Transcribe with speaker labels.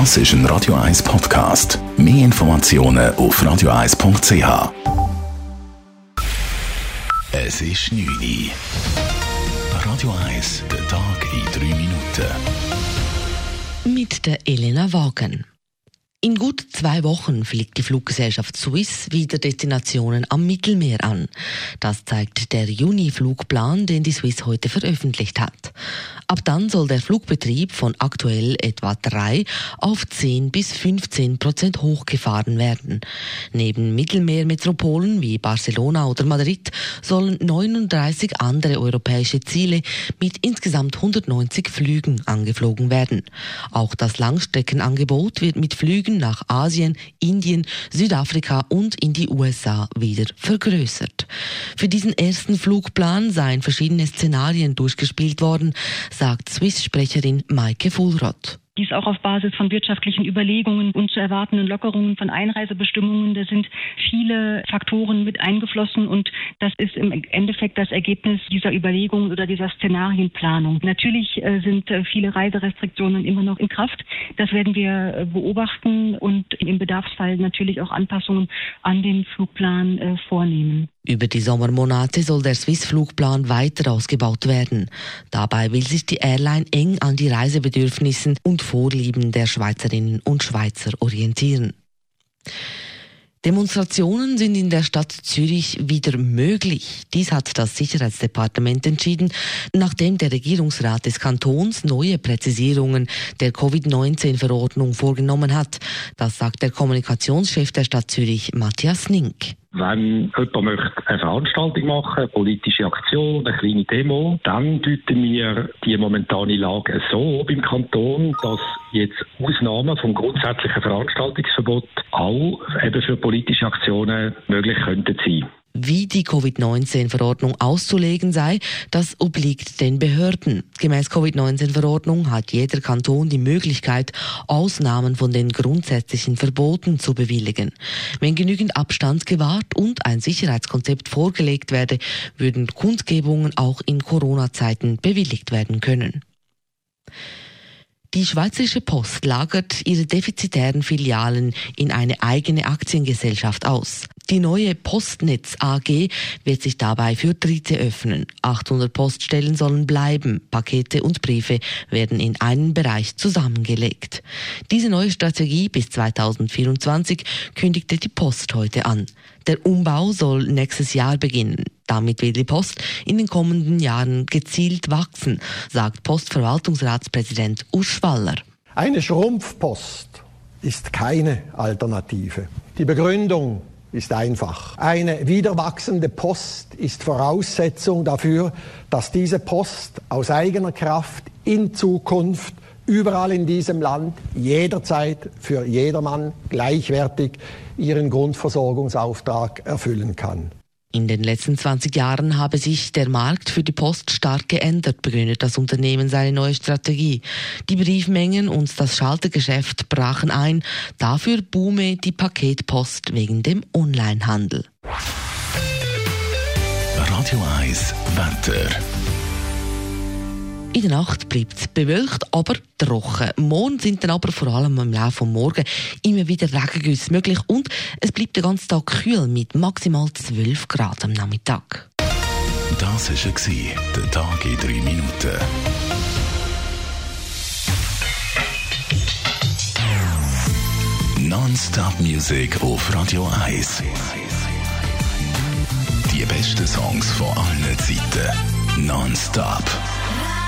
Speaker 1: Das ist ein Radio 1 Podcast. Mehr Informationen auf radio1.ch. Es ist 9 Uhr. Radio 1, der Tag in 3 Minuten.
Speaker 2: Mit der Elena Wagen. In gut zwei Wochen fliegt die Fluggesellschaft Swiss wieder Destinationen am Mittelmeer an. Das zeigt der Juni-Flugplan, den die Swiss heute veröffentlicht hat. Ab dann soll der Flugbetrieb von aktuell etwa drei auf 10 bis 15 Prozent hochgefahren werden. Neben Mittelmeermetropolen wie Barcelona oder Madrid sollen 39 andere europäische Ziele mit insgesamt 190 Flügen angeflogen werden. Auch das Langstreckenangebot wird mit Flügen nach Asien, Indien, Südafrika und in die USA wieder vergrößert. Für diesen ersten Flugplan seien verschiedene Szenarien durchgespielt worden, sagt Swiss-Sprecherin Maike Fulroth.
Speaker 3: Dies auch auf Basis von wirtschaftlichen Überlegungen und zu erwartenden Lockerungen von Einreisebestimmungen. Da sind viele Faktoren mit eingeflossen und das ist im Endeffekt das Ergebnis dieser Überlegungen oder dieser Szenarienplanung. Natürlich äh, sind äh, viele Reiserestriktionen immer noch in Kraft. Das werden wir äh, beobachten und im Bedarfsfall natürlich auch Anpassungen an den Flugplan vornehmen.
Speaker 2: Über die Sommermonate soll der Swiss-Flugplan weiter ausgebaut werden. Dabei will sich die Airline eng an die Reisebedürfnissen und Vorlieben der Schweizerinnen und Schweizer orientieren. Demonstrationen sind in der Stadt Zürich wieder möglich. Dies hat das Sicherheitsdepartement entschieden, nachdem der Regierungsrat des Kantons neue Präzisierungen der Covid-19-Verordnung vorgenommen hat. Das sagt der Kommunikationschef der Stadt Zürich, Matthias Nink.
Speaker 4: Wenn jemand möchte eine Veranstaltung machen, eine politische Aktion, eine kleine Demo, dann deuten wir die momentane Lage so beim Kanton, dass jetzt Ausnahmen vom grundsätzlichen Veranstaltungsverbot auch eben für politische Aktionen möglich könnten sein.
Speaker 2: Wie die Covid-19-Verordnung auszulegen sei, das obliegt den Behörden. Gemäß Covid-19-Verordnung hat jeder Kanton die Möglichkeit, Ausnahmen von den grundsätzlichen Verboten zu bewilligen. Wenn genügend Abstand gewahrt und ein Sicherheitskonzept vorgelegt werde, würden Kundgebungen auch in Corona-Zeiten bewilligt werden können. Die Schweizerische Post lagert ihre defizitären Filialen in eine eigene Aktiengesellschaft aus. Die neue Postnetz AG wird sich dabei für Dritte öffnen. 800 Poststellen sollen bleiben. Pakete und Briefe werden in einen Bereich zusammengelegt. Diese neue Strategie bis 2024 kündigte die Post heute an. Der Umbau soll nächstes Jahr beginnen. Damit will die Post in den kommenden Jahren gezielt wachsen, sagt Postverwaltungsratspräsident Urs Waller.
Speaker 5: Eine Schrumpfpost ist keine Alternative. Die Begründung ist einfach. Eine wieder wachsende Post ist Voraussetzung dafür, dass diese Post aus eigener Kraft in Zukunft überall in diesem Land jederzeit für jedermann gleichwertig ihren Grundversorgungsauftrag erfüllen kann.
Speaker 2: In den letzten 20 Jahren habe sich der Markt für die Post stark geändert, begründet das Unternehmen seine neue Strategie. Die Briefmengen und das Schaltergeschäft brachen ein. Dafür boome die Paketpost wegen dem Onlinehandel.
Speaker 1: Radio 1 Wetter.
Speaker 2: In der Nacht bleibt es bewölkt, aber trocken. Morgen sind dann aber vor allem im Laufe des Morgens immer wieder Regengüsse möglich und es bleibt den ganzen Tag kühl mit maximal 12 Grad am Nachmittag.
Speaker 1: Das war der Tag in drei Minuten. Non-Stop Music auf Radio 1. Die besten Songs von allen Zeiten. Non-Stop.